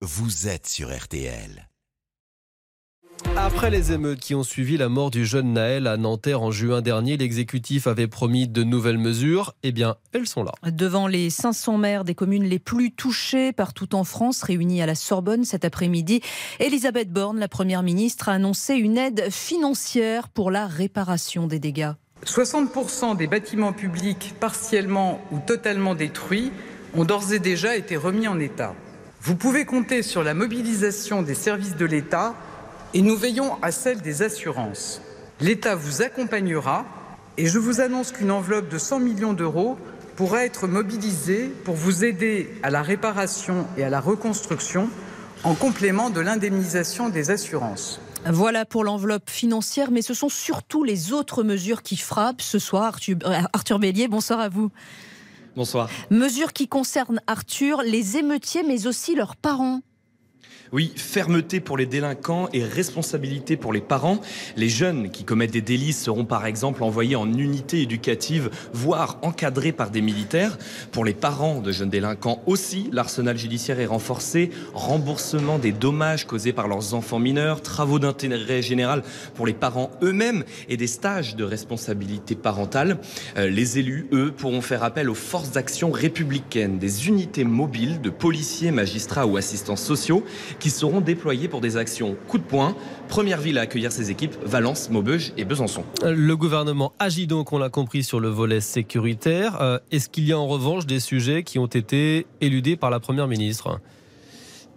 vous êtes sur RTL. Après les émeutes qui ont suivi la mort du jeune Naël à Nanterre en juin dernier, l'exécutif avait promis de nouvelles mesures. Eh bien, elles sont là. Devant les 500 maires des communes les plus touchées partout en France, réunis à la Sorbonne cet après-midi, Elisabeth Borne, la Première ministre, a annoncé une aide financière pour la réparation des dégâts. 60% des bâtiments publics partiellement ou totalement détruits ont d'ores et déjà été remis en état. Vous pouvez compter sur la mobilisation des services de l'État et nous veillons à celle des assurances. L'État vous accompagnera et je vous annonce qu'une enveloppe de 100 millions d'euros pourra être mobilisée pour vous aider à la réparation et à la reconstruction en complément de l'indemnisation des assurances. Voilà pour l'enveloppe financière, mais ce sont surtout les autres mesures qui frappent ce soir. Arthur, Bélier, bonsoir à vous. Bonsoir. Mesures qui concernent Arthur, les émeutiers, mais aussi leurs parents. Oui, fermeté pour les délinquants et responsabilité pour les parents. Les jeunes qui commettent des délits seront par exemple envoyés en unité éducative, voire encadrés par des militaires. Pour les parents de jeunes délinquants aussi, l'arsenal judiciaire est renforcé. Remboursement des dommages causés par leurs enfants mineurs, travaux d'intérêt général pour les parents eux-mêmes et des stages de responsabilité parentale. Euh, les élus, eux, pourront faire appel aux forces d'action républicaines, des unités mobiles de policiers, magistrats ou assistants sociaux qui seront déployés pour des actions coup de poing. Première ville à accueillir ces équipes, Valence, Maubeuge et Besançon. Le gouvernement agit donc, on l'a compris, sur le volet sécuritaire. Euh, est-ce qu'il y a en revanche des sujets qui ont été éludés par la Première ministre?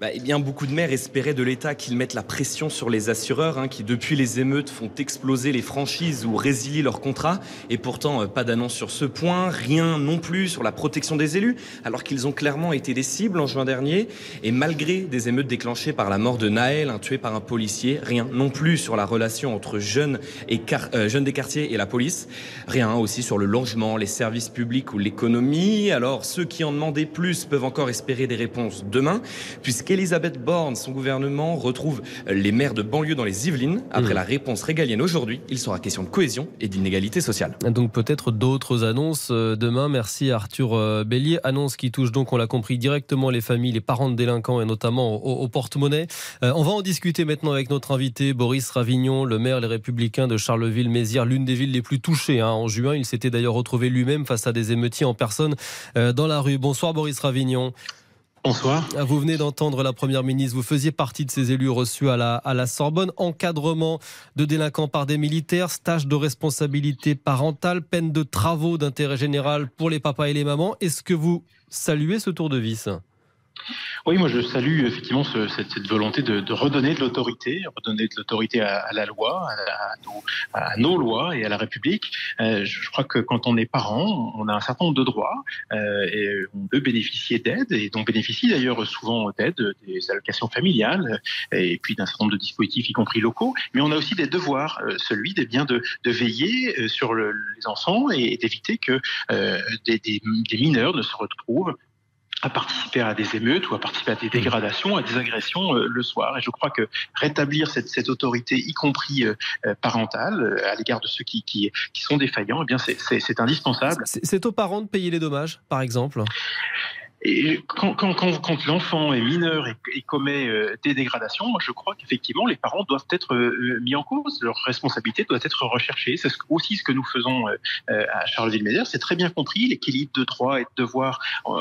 Bah, eh bien, beaucoup de maires espéraient de l'État qu'il mette la pression sur les assureurs, hein, qui depuis les émeutes font exploser les franchises ou résilier leurs contrats. Et pourtant, euh, pas d'annonce sur ce point, rien non plus sur la protection des élus, alors qu'ils ont clairement été des cibles en juin dernier. Et malgré des émeutes déclenchées par la mort de Naël, un tué par un policier, rien non plus sur la relation entre jeunes, et euh, jeunes des quartiers et la police. Rien aussi sur le logement, les services publics ou l'économie. Alors, ceux qui en demandaient plus peuvent encore espérer des réponses demain, puisque Elisabeth Borne, son gouvernement, retrouve les maires de banlieue dans les Yvelines. Après mmh. la réponse régalienne aujourd'hui, il sera question de cohésion et d'inégalité sociale. Donc peut-être d'autres annonces euh, demain. Merci Arthur euh, Bélier. Annonce qui touche donc, on l'a compris, directement les familles, les parents de délinquants et notamment au, porte-monnaie. Euh, on va en discuter maintenant avec notre invité Boris Ravignon, le maire Les Républicains de Charleville-Mézières, l'une des villes les plus touchées. Hein. En juin, il s'était d'ailleurs retrouvé lui-même face à des émeutiers en personne dans la rue. Bonsoir Boris Ravignon. Bonsoir. Ah, vous venez d'entendre la Première ministre. Vous faisiez partie de ces élus reçus à la, à la Sorbonne. Encadrement de délinquants par des militaires, stage de responsabilité parentale, peine de travaux d'intérêt général pour les papas et les mamans. Est-ce que vous saluez ce tour de vis? Oui, moi je salue effectivement cette, volonté de, redonner de l'autorité, redonner de l'autorité à, la loi, à, nos, lois et à la République. Euh, je, crois que quand on est parent, on a un certain nombre de droits euh, et on peut bénéficier d'aide et dont bénéficie d'ailleurs souvent d'aide, des allocations familiales et puis d'un certain nombre de dispositifs, y compris locaux. Mais on a aussi des devoirs, euh, celui des biens de, veiller sur les enfants et, d'éviter que des mineurs ne se retrouvent à participer à des émeutes ou à participer à des dégradations, à des agressions euh, le soir. Et je crois que rétablir cette, autorité, y compris euh, euh, parentale, à l'égard de ceux qui, qui, qui, sont défaillants, eh bien c'est indispensable. C'est aux parents de payer les dommages, par exemple? Quand, l'enfant est mineur et, et commet euh, des dégradations, moi je crois qu'effectivement les parents doivent être euh, mis en cause, leur responsabilité doit être recherchée. C'est aussi ce que nous faisons euh, à Charleville-Mézières. C'est très bien compris l'équilibre de droits et de devoirs.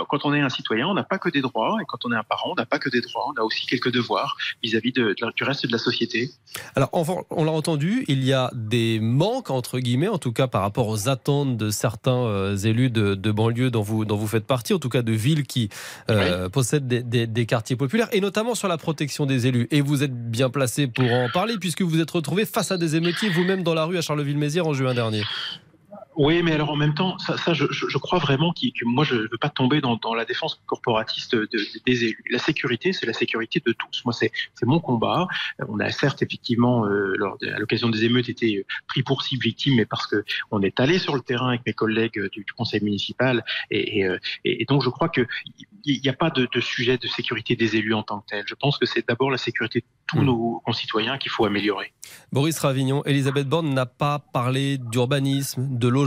Quand on est un citoyen, on n'a pas que des droits, et quand on est un parent, on n'a pas que des droits, on a aussi quelques devoirs vis-à-vis du reste de la société. Alors on l'a entendu, il y a des manques entre guillemets, en tout cas par rapport aux attentes de certains élus de, de banlieue dont vous dont vous faites partie, en tout cas de villes qui euh, possèdent des, quartiers populaires, et notamment sur la protection des élus. Et vous êtes bien placé pour en parler, puisque vous vous êtes retrouvé face à des émeutiers vous-même dans la rue à Charleville-Mézières en juin dernier. Oui, mais alors en même temps, ça, ça je, je, crois vraiment que, moi, je ne veux pas tomber dans, dans la défense corporatiste de, des élus. La sécurité, c'est la sécurité de tous. Moi, c'est mon combat. On a certes, effectivement, euh, lors à l'occasion des émeutes, été pris pour cible victime, mais parce que on est allé sur le terrain avec mes collègues du, du conseil municipal, et, et, euh, et, donc je crois que il n'y a pas de, de, sujet de sécurité des élus en tant que tel. Je pense que c'est d'abord la sécurité de tous hmm. nos concitoyens qu'il faut améliorer. Boris Ravignon, Elisabeth Borne n'a pas parlé d'urbanisme, de l'eau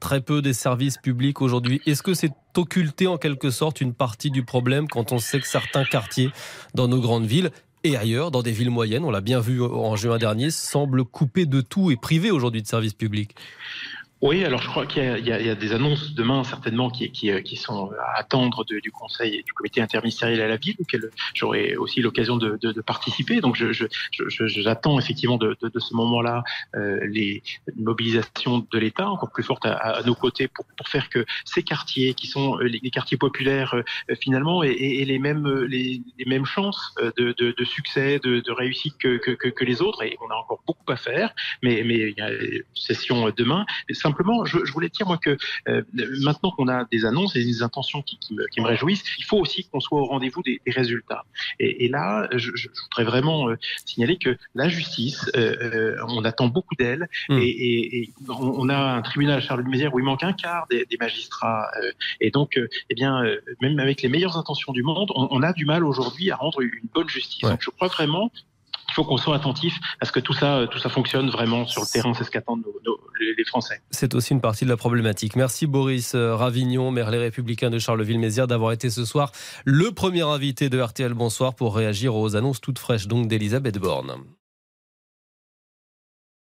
très peu des services publics aujourd'hui. Est-ce que c'est occulter en quelque sorte une partie du problème quand on sait que certains quartiers dans nos grandes villes et ailleurs, dans des villes moyennes, on l'a bien vu en juin dernier, semblent coupés de tout et privés aujourd'hui de services publics? Oui, alors je crois qu'il y, y, a des annonces demain certainement qui, qui, qui sont à attendre de, du Conseil et du Comité interministériel à la ville, auquel j'aurai aussi l'occasion de, de, de, participer. Donc j'attends je, je, effectivement de, ce moment-là euh, les mobilisations de l'État encore plus fortes à, à, nos côtés pour, pour faire que ces quartiers qui sont euh, les, quartiers populaires euh, finalement aient, aient, les mêmes les, les mêmes chances euh, de, succès, de, réussite que, que, que, les autres. Et on a encore beaucoup à faire, mais mais il y a une session demain. Simplement, je, je, voulais dire moi que euh, maintenant qu'on a des annonces et des intentions qui, qui, me, qui me, réjouissent, il faut aussi qu'on soit au rendez-vous des, des, résultats. Et, et là, je, je, voudrais vraiment euh, signaler que la justice, euh, on attend beaucoup d'elle, mmh. et, et, et, on a un tribunal à Charles-de-Mézières où il manque un quart des, des magistrats, et donc, eh bien, même avec les meilleures intentions du monde, on, on a du mal aujourd'hui à rendre une bonne justice. Ouais. Donc, je crois vraiment il faut qu'on soit attentif à ce que tout ça, tout ça fonctionne vraiment sur le terrain. C'est ce qu'attendent les Français. C'est aussi une partie de la problématique. Merci Boris euh, Ravignon, maire Les Républicains de Charleville-Mézières, d'avoir été ce soir le premier invité de RTL Bonsoir pour réagir aux annonces toutes fraîches donc d'Elisabeth Borne.